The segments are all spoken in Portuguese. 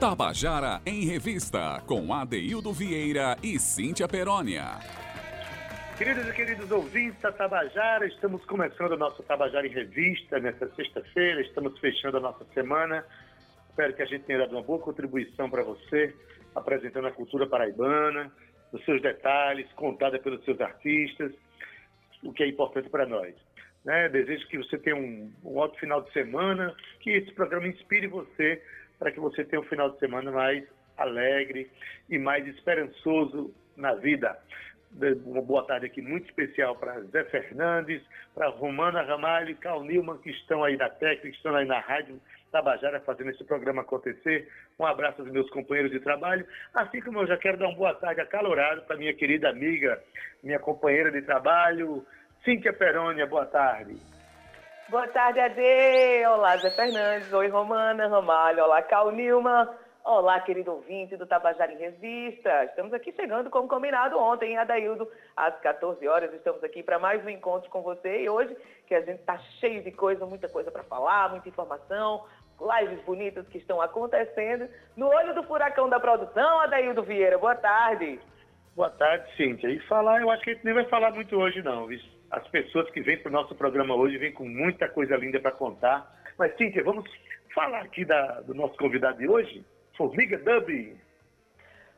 Tabajara em Revista, com Adeildo Vieira e Cíntia Perónia. Queridos e queridos ouvintes da Tabajara, estamos começando o nosso Tabajara em Revista nesta sexta-feira, estamos fechando a nossa semana. Espero que a gente tenha dado uma boa contribuição para você, apresentando a cultura paraibana, os seus detalhes, contada pelos seus artistas, o que é importante para nós. Né? Desejo que você tenha um, um ótimo final de semana, que esse programa inspire você para que você tenha um final de semana mais alegre e mais esperançoso na vida. Uma boa tarde aqui muito especial para Zé Fernandes, para Romana Ramalho e Carl Nilman, que estão aí na técnica, estão aí na rádio Tabajara fazendo esse programa acontecer. Um abraço aos meus companheiros de trabalho. Assim como eu já quero dar uma boa tarde acalorada para minha querida amiga, minha companheira de trabalho, Cíntia Perônia. Boa tarde. Boa tarde, Ade. Olá, Zé Fernandes. Oi, Romana, Ramalho. Olá, Cal Nilma. Olá, querido ouvinte do Tabajara em Revista. Estamos aqui chegando como combinado ontem, Adaildo, às 14 horas. Estamos aqui para mais um encontro com você. E hoje, que a gente está cheio de coisa, muita coisa para falar, muita informação, lives bonitas que estão acontecendo. No olho do furacão da produção, Adaildo Vieira. Boa tarde. Boa tarde, Cíntia. E falar, eu acho que a gente nem vai falar muito hoje, não, viu? As pessoas que vêm para o nosso programa hoje vêm com muita coisa linda para contar. Mas, Cíntia, vamos falar aqui da, do nosso convidado de hoje, Formiga Dub.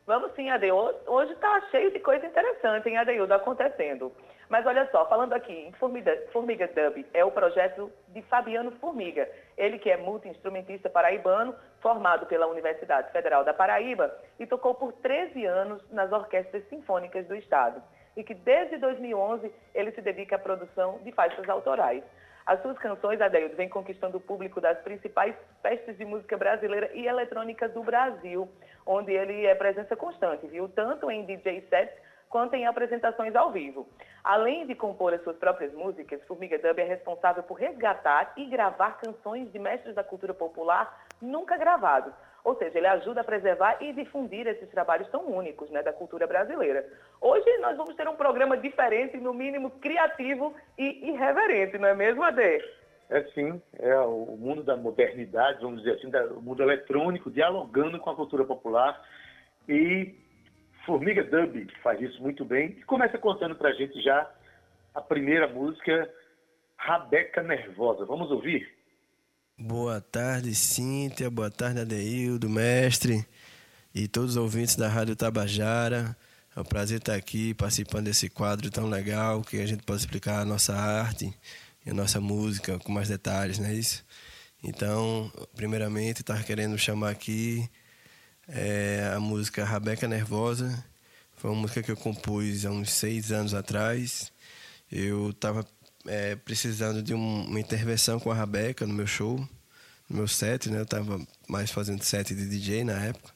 Vamos sim, Adeildo. Hoje está cheio de coisa interessante, hein, Adeildo, acontecendo. Mas olha só, falando aqui em Formiga, Formiga Dub, é o projeto de Fabiano Formiga. Ele que é multi-instrumentista paraibano, formado pela Universidade Federal da Paraíba e tocou por 13 anos nas orquestras sinfônicas do Estado e que desde 2011 ele se dedica à produção de faixas autorais. As suas canções, Adeildo, vêm conquistando o público das principais festas de música brasileira e eletrônica do Brasil, onde ele é presença constante, viu? Tanto em DJ sets quanto em apresentações ao vivo. Além de compor as suas próprias músicas, Formiga Dub é responsável por resgatar e gravar canções de mestres da cultura popular nunca gravados, ou seja, ele ajuda a preservar e difundir esses trabalhos tão únicos né, da cultura brasileira. Hoje nós vamos ter um programa diferente, no mínimo criativo e irreverente, não é mesmo, Ade? É sim, é o mundo da modernidade, vamos dizer assim, o mundo eletrônico, dialogando com a cultura popular. E Formiga Dub faz isso muito bem. E começa contando pra gente já a primeira música, Rabeca Nervosa. Vamos ouvir? Boa tarde, Cíntia. Boa tarde, Adeildo, mestre e todos os ouvintes da Rádio Tabajara. É um prazer estar aqui participando desse quadro tão legal que a gente pode explicar a nossa arte e a nossa música com mais detalhes, não é isso? Então, primeiramente, estava querendo chamar aqui é, a música Rabeca Nervosa. Foi uma música que eu compus há uns seis anos atrás. Eu estava é, precisando de um, uma intervenção com a Rabeca no meu show, no meu set, né? Eu tava mais fazendo set de DJ na época.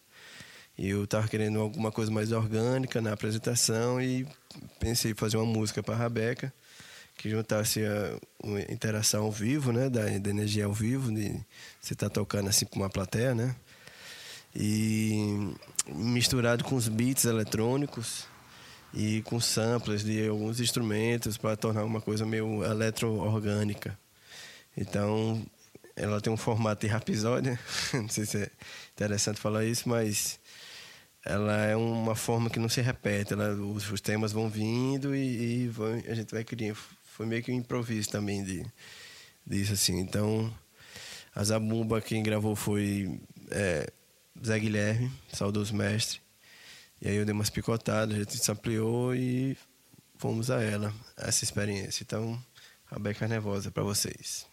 E eu tava querendo alguma coisa mais orgânica na apresentação e pensei em fazer uma música para a Rabeca que juntasse a, uma interação ao vivo, né? Da, da energia ao vivo, de você estar tá tocando assim para uma plateia, né? E misturado com os beats eletrônicos e com samples de alguns instrumentos para tornar uma coisa meio eletroorgânica. Então, ela tem um formato de rapisódia, não sei se é interessante falar isso, mas ela é uma forma que não se repete. Ela, os, os temas vão vindo e, e vão, a gente vai criando. Foi meio que um improviso também de, disso, assim. Então, a Zabumba, quem gravou foi é, Zé Guilherme, saudoso mestre. E aí eu dei umas picotadas, a gente se ampliou e fomos a ela, essa experiência. Então, a Beca Nervosa para vocês.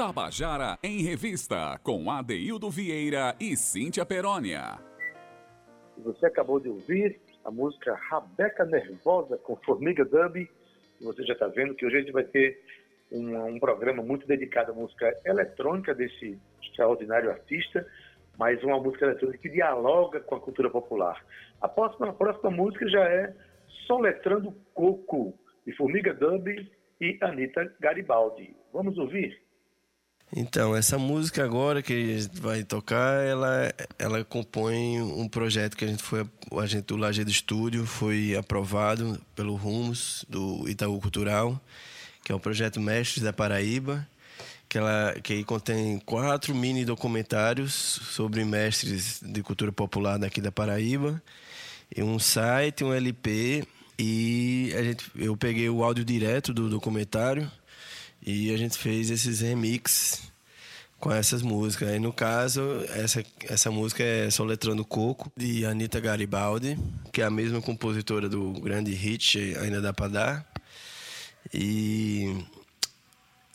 Tabajara em Revista, com Adeildo Vieira e Cíntia Perónia. Você acabou de ouvir a música Rabeca Nervosa com Formiga Dub. Você já está vendo que hoje a gente vai ter um, um, programa muito dedicado à música eletrônica desse extraordinário artista, mas uma música eletrônica que dialoga com a cultura popular. A próxima, a próxima música já é Soletrando Coco, de Formiga Dub e Anitta Garibaldi. Vamos ouvir? Então, essa música agora que a gente vai tocar, ela, ela compõe um projeto que a gente foi, o agente do Estúdio foi aprovado pelo Rumos, do Itaú Cultural, que é o projeto Mestres da Paraíba, que, ela, que contém quatro mini documentários sobre mestres de cultura popular daqui da Paraíba, e um site, um LP, e a gente, eu peguei o áudio direto do documentário, e a gente fez esses remixes com essas músicas. Aí, no caso, essa, essa música é Soletrando Coco, de Anitta Garibaldi, que é a mesma compositora do grande hit Ainda Dá Pra Dar. E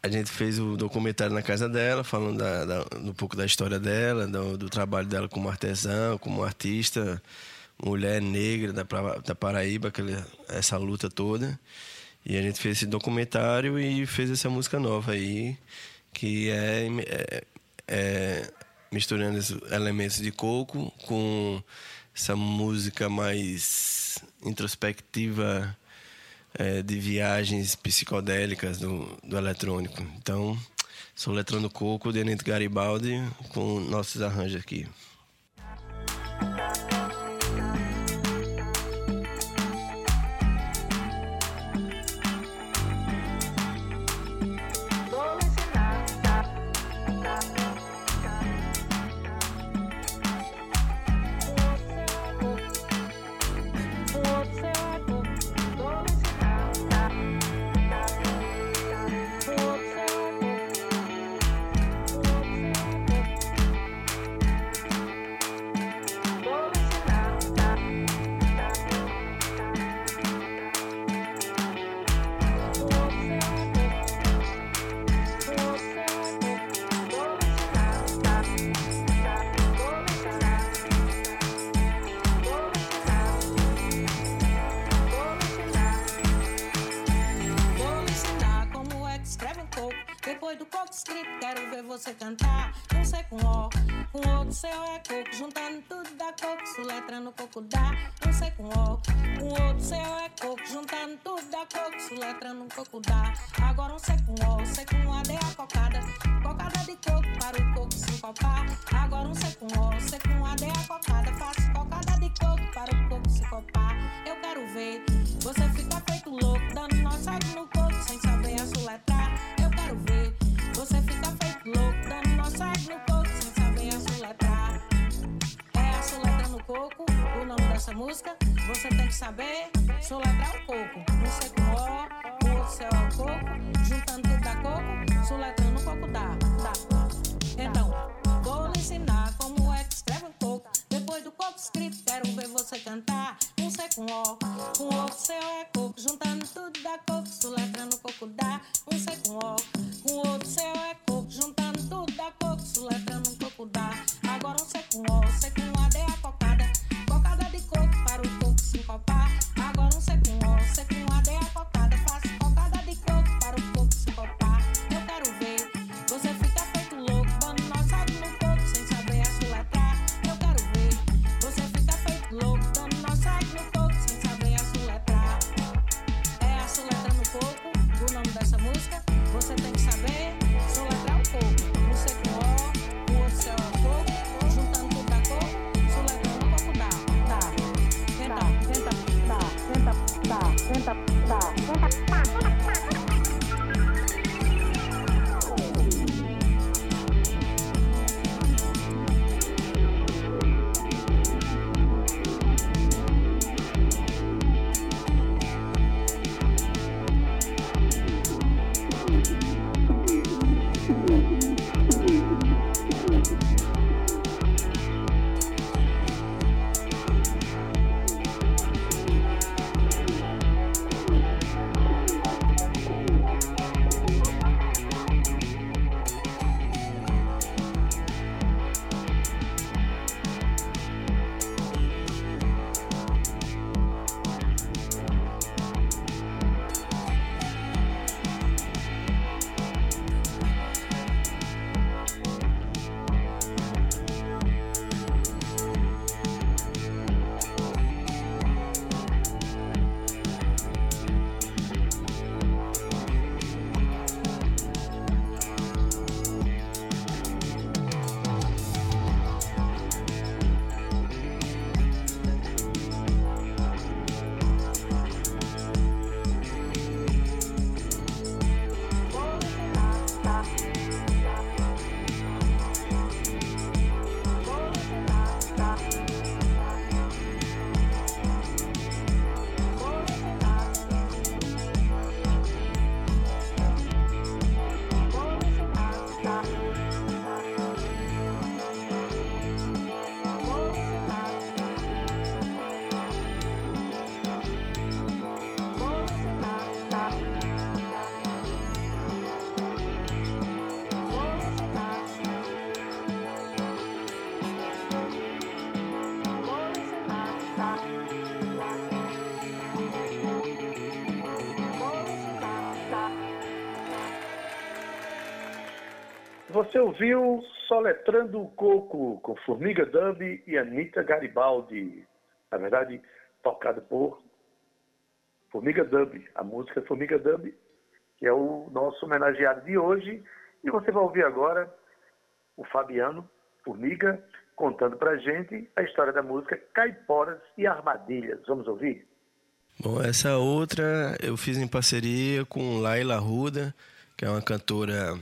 a gente fez o documentário na casa dela, falando da, da, um pouco da história dela, do, do, trabalho dela como artesã, como artista, mulher negra da, da Paraíba, aquela, essa luta toda. E a gente fez esse documentário e fez essa música nova aí, que é, é, é misturando os elementos de coco com essa música mais introspectiva é, de viagens psicodélicas do, do eletrônico. Então, sou Eletrônico Coco, Denito Garibaldi, com nossos arranjos aqui. no coco dá, sei com o, com outro céu é coco, juntando tudo dá coco, letra no coco dá. com O. O ovo seu é coco, juntando tudo da coco, sulatrando o coco da Você ouviu Soletrando o Coco com Formiga Dub e Anitta Garibaldi. Na verdade, tocado por Formiga Dub. A música Formiga Dub, que é o nosso homenageado de hoje. E você vai ouvir agora o Fabiano Formiga contando pra gente a história da música Caiporas e Armadilhas. Vamos ouvir? Bom, essa outra eu fiz em parceria com Laila Ruda, que é uma cantora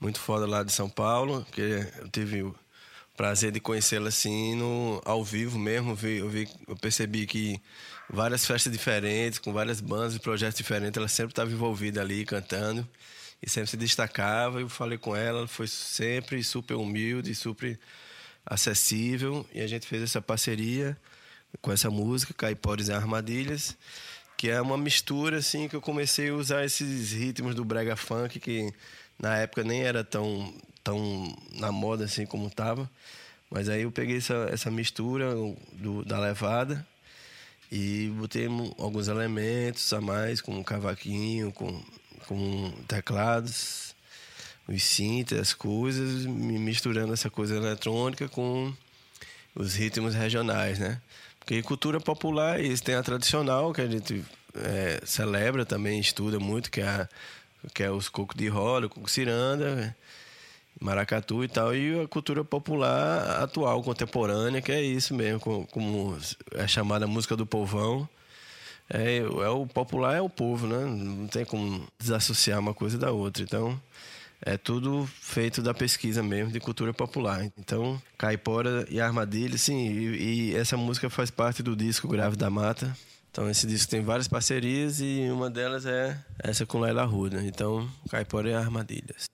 muito foda lá de São Paulo, que eu tive o prazer de conhecê-la assim no, ao vivo mesmo. Eu, vi, eu percebi que várias festas diferentes, com várias bandas e projetos diferentes, ela sempre estava envolvida ali cantando e sempre se destacava. Eu falei com ela, ela foi sempre super humilde, super acessível e a gente fez essa parceria com essa música, Caipores e Armadilhas, que é uma mistura assim que eu comecei a usar esses ritmos do brega funk que na época nem era tão tão na moda assim como tava, mas aí eu peguei essa, essa mistura do, da levada e botei alguns elementos a mais, com cavaquinho, com, com teclados, os synths, as coisas, misturando essa coisa eletrônica com os ritmos regionais, né? Porque cultura popular, isso tem a tradicional, que a gente é, celebra também, estuda muito, que é, a, que é os cocos de rola, coco ciranda, maracatu e tal, e a cultura popular atual, contemporânea, que é isso mesmo, como, como é chamada música do povão. É, é, o popular é o povo, né? Não tem como desassociar uma coisa da outra. Então, é tudo feito da pesquisa mesmo de cultura popular. Então, Caipora e Armadilha, sim, e, e, essa música faz parte do disco Grave da Mata. Então, esse disco tem várias parcerias e uma delas é essa com Laila Ruda. Então, Caipora e Armadilhas.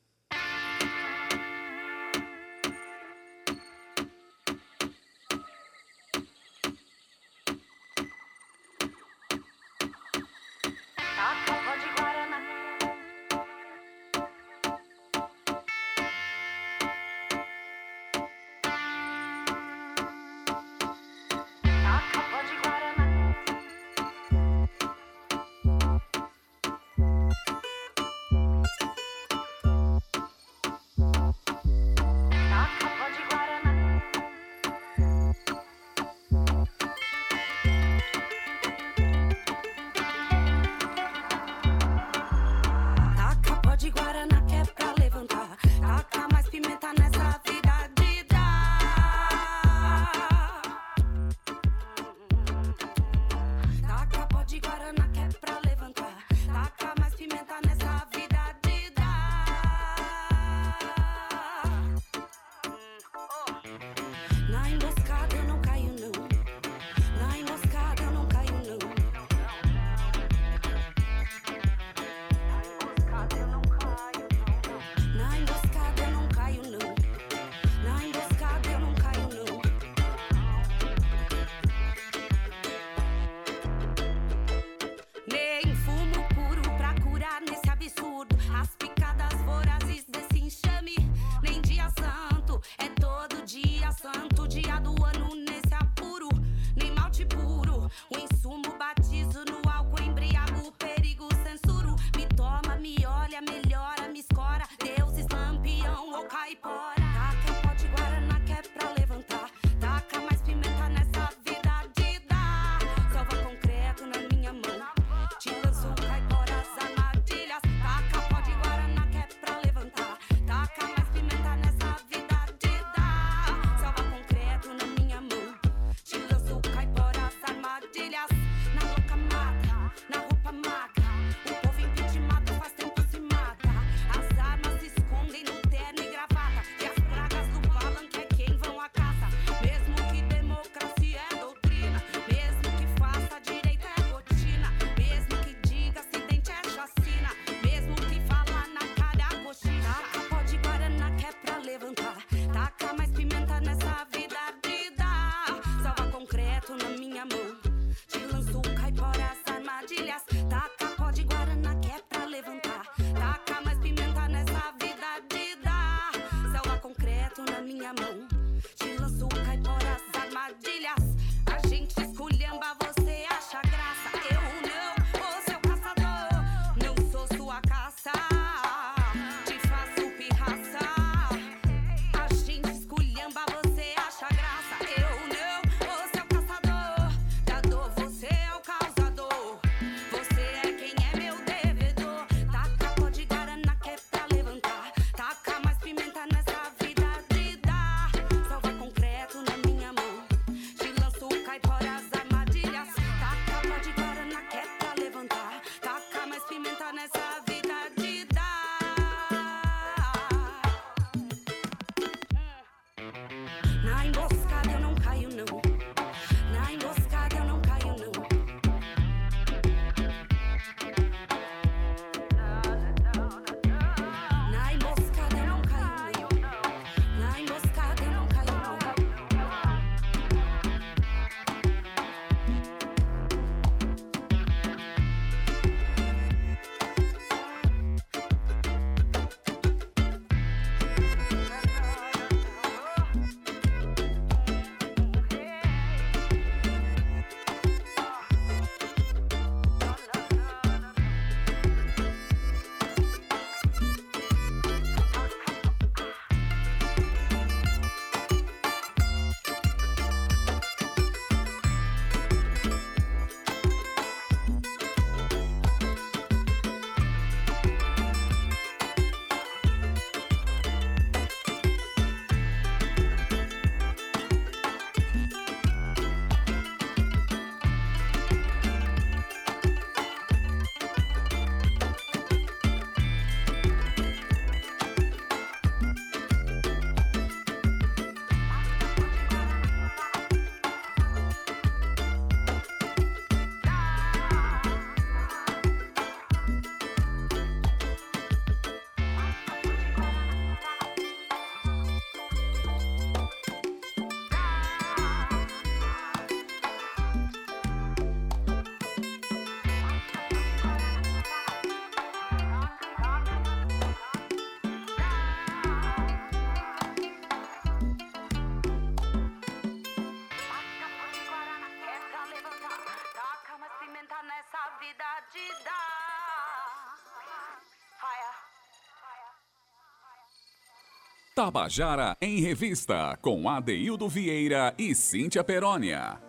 Tabajara em Revista, com Adeildo Vieira e Cíntia Perónia.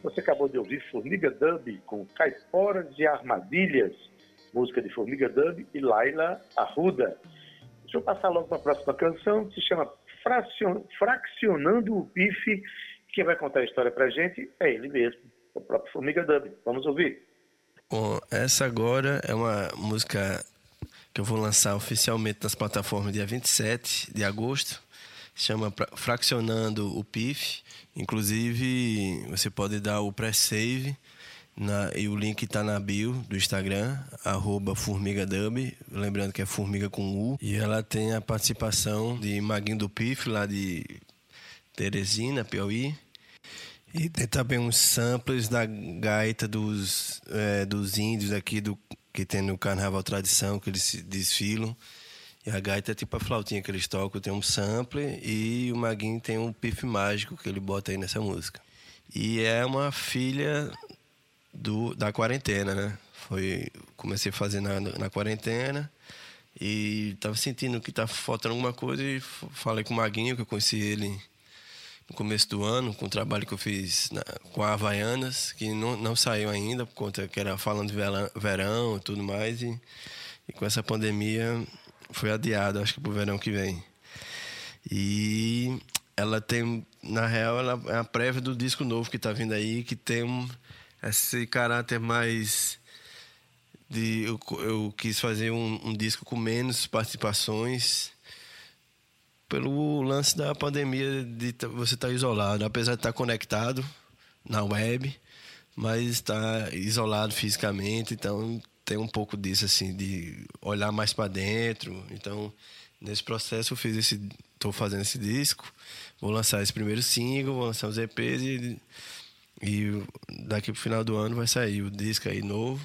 Você acabou de ouvir Formiga Dub com Caiporas de Armadilhas, música de Formiga Dub e Laila Arruda. Deixa eu passar logo para a próxima canção, que se chama Fraccionando o Bife. Quem vai contar a história para a gente é ele mesmo, o próprio Formiga Dub. Vamos ouvir. Bom, essa agora é uma música que eu vou lançar oficialmente nas plataformas dia 27 de agosto. Chama Fraccionando o PIF. Inclusive, você pode dar o pré-save e o link está na bio do Instagram, arroba formigadub, lembrando que é formiga com U. E ela tem a participação de Maguinho do PIF, lá de Teresina, Piauí. E tem também uns samples da gaita dos, é, dos índios aqui do que tem no Carnaval Tradição, que eles desfilam. E a gaita é tipo a flautinha que eles tocam, tem um sample e o Maguinho tem um pif mágico que ele bota aí nessa música. E é uma filha do, da quarentena, né? Foi, comecei a fazer na, na quarentena e tava sentindo que tá faltando alguma coisa e falei com o Maguinho, que eu conheci ele no começo do ano, com o trabalho que eu fiz na, com a Havaianas, que não, não saiu ainda, por conta que era falando de verão, e tudo mais. E, e com essa pandemia foi adiado, acho que para o verão que vem. E ela tem, na real, ela é a prévia do disco novo que está vindo aí, que tem um, esse caráter mais de eu, eu quis fazer um, um, disco com menos participações pelo lance da pandemia de você estar tá isolado, apesar de estar tá conectado na web, mas está isolado fisicamente, então tem um pouco disso assim de olhar mais para dentro. Então, nesse processo eu fiz esse estou fazendo esse disco, vou lançar esse primeiro single, vou lançar os EPs e, e daqui pro final do ano vai sair o disco aí novo.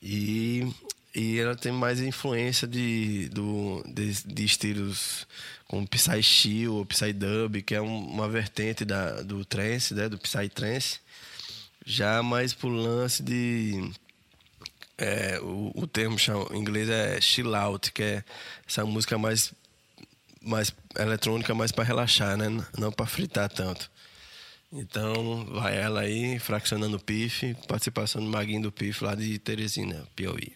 E e ela tem mais influência de, do, de, de estilos como Psy Chill ou Psy Dub, que é um, uma vertente da, do trance, né, do Psy Trance. Já mais pro lance de... É, o, o termo em inglês é chill out, que é essa música mais, mais eletrônica, mais para relaxar, né? Não para fritar tanto. Então, vai ela aí, fraccionando o PIF, participação do Maguinho do PIF lá de Teresina, Piauí.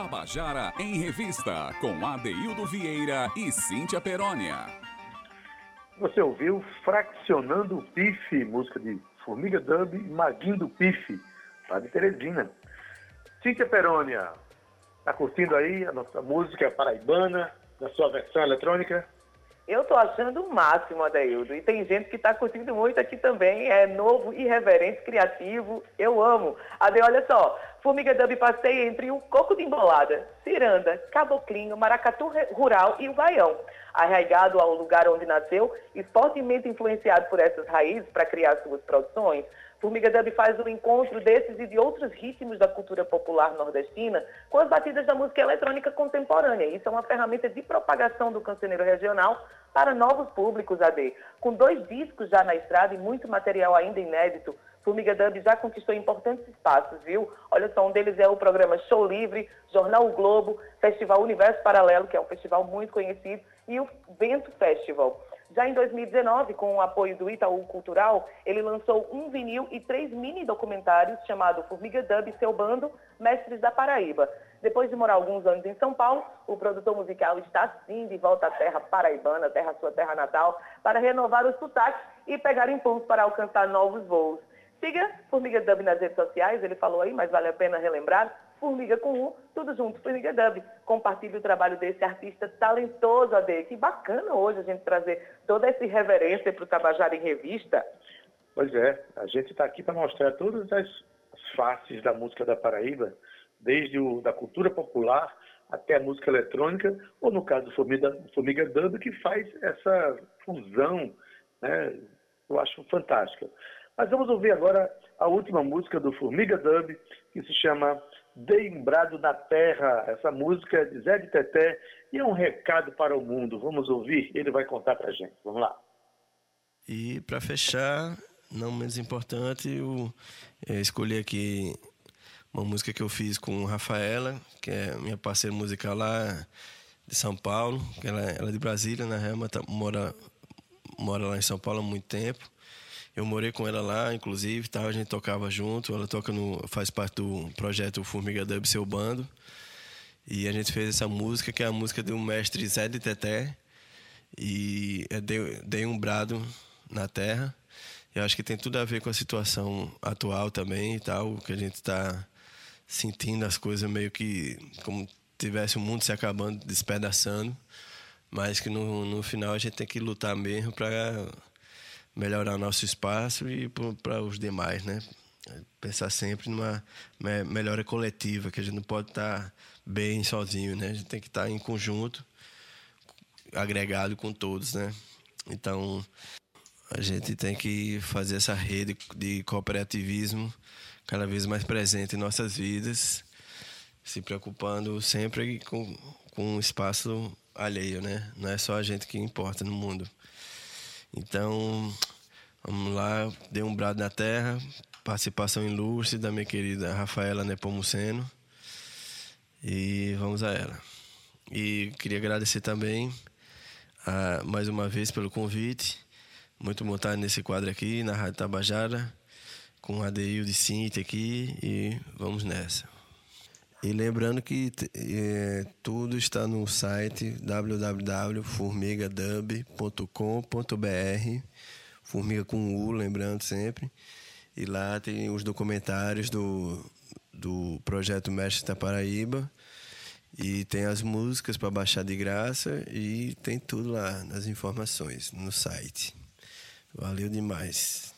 Tabajara em Revista, com Adeildo Vieira e Cíntia Perónia. Você ouviu Fraccionando o Pife, música de Formiga Dub e Maguinho do Pife, lá de Teresina. Cíntia Perônia, tá curtindo aí a nossa música paraibana, na sua versão eletrônica? Eu tô achando o máximo, Adaildo. E tem gente que tá curtindo muito aqui também. É novo, irreverente, criativo. Eu amo. Ade, olha só. Formiga Dub passeia entre o coco de embolada, ciranda, caboclinho, maracatu rural e o baião. Arraigado ao lugar onde nasceu e fortemente influenciado por essas raízes para criar suas produções, Formiga Dub faz o encontro desses e de outros ritmos da cultura popular nordestina com as batidas da música eletrônica contemporânea. Isso é uma ferramenta de propagação do cancioneiro regional para novos públicos, AD. Com dois discos já na estrada e muito material ainda inédito, Formiga Dub já conquistou importantes espaços, viu? Olha só, um deles é o programa Show Livre, Jornal o Globo, Festival Universo Paralelo, que é um festival muito conhecido, e o Vento Festival. Já em 2019, com o apoio do Itaú Cultural, ele lançou um vinil e três mini documentários chamado Formiga Dub e seu bando, Mestres da Paraíba. Depois de morar alguns anos em São Paulo, o produtor musical está sim de volta à terra paraibana, terra sua terra natal, para renovar os sotaques e pegar impulso para alcançar novos voos. Siga Formiga Dub nas redes sociais, ele falou aí, mas vale a pena relembrar. Formiga com U, tudo junto, Formiga Dub. Compartilhe o trabalho desse artista talentoso, AD. Que bacana hoje a gente trazer toda essa irreverência para o Tabajara em Revista. Pois é, a gente está aqui para mostrar todas as faces da música da Paraíba, desde o, da cultura popular até a música eletrônica, ou no caso do Formiga, Formiga Dub, que faz essa fusão, né? Eu acho fantástica. Mas vamos ouvir agora a última música do Formiga Dub, que se chama Deimbrado na Terra. Essa música é de Zé de Teté e é um recado para o mundo. Vamos ouvir, ele vai contar para a gente. Vamos lá. E para fechar, não menos importante, eu escolhi aqui uma música que eu fiz com Rafaela, que é minha parceira musical lá de São Paulo, ela, é de Brasília, na real, mas mora, mora lá em São Paulo há muito tempo. Eu morei com ela lá, inclusive, tá? a gente tocava junto. Ela toca no, faz parte do projeto Formiga Dub Seu Bando. E a gente fez essa música, que é a música do mestre Zé de Teté. E é Dei, Dei um Brado na Terra. Eu acho que tem tudo a ver com a situação atual também e tal, que a gente está sentindo as coisas meio que como tivesse o mundo se acabando, despedaçando, mas que no, no final a gente tem que lutar mesmo para melhorar nosso espaço e para os demais, né? Pensar sempre numa melhora coletiva, que a gente não pode estar tá bem sozinho, né? A gente tem que estar tá em conjunto, agregado com todos, né? Então, a gente tem que fazer essa rede de cooperativismo cada vez mais presente em nossas vidas, se preocupando sempre com, com o espaço alheio, né? Não é só a gente que importa no mundo. Então, vamos lá, dei um brado na terra, participação ilustre da minha querida Rafaela Nepomuceno. E vamos a ela. E queria agradecer também a, mais uma vez pelo convite. Muito bom estar nesse quadro aqui, na Rádio Tabajara, com a Adeil de Cinta aqui e vamos nessa. E lembrando que é, tudo está no site www.formigadub.com.br, formiga com U, lembrando sempre. E lá tem os documentários do, do projeto Mestre da Paraíba. E tem as músicas para baixar de graça e tem tudo lá nas informações no site. Valeu demais.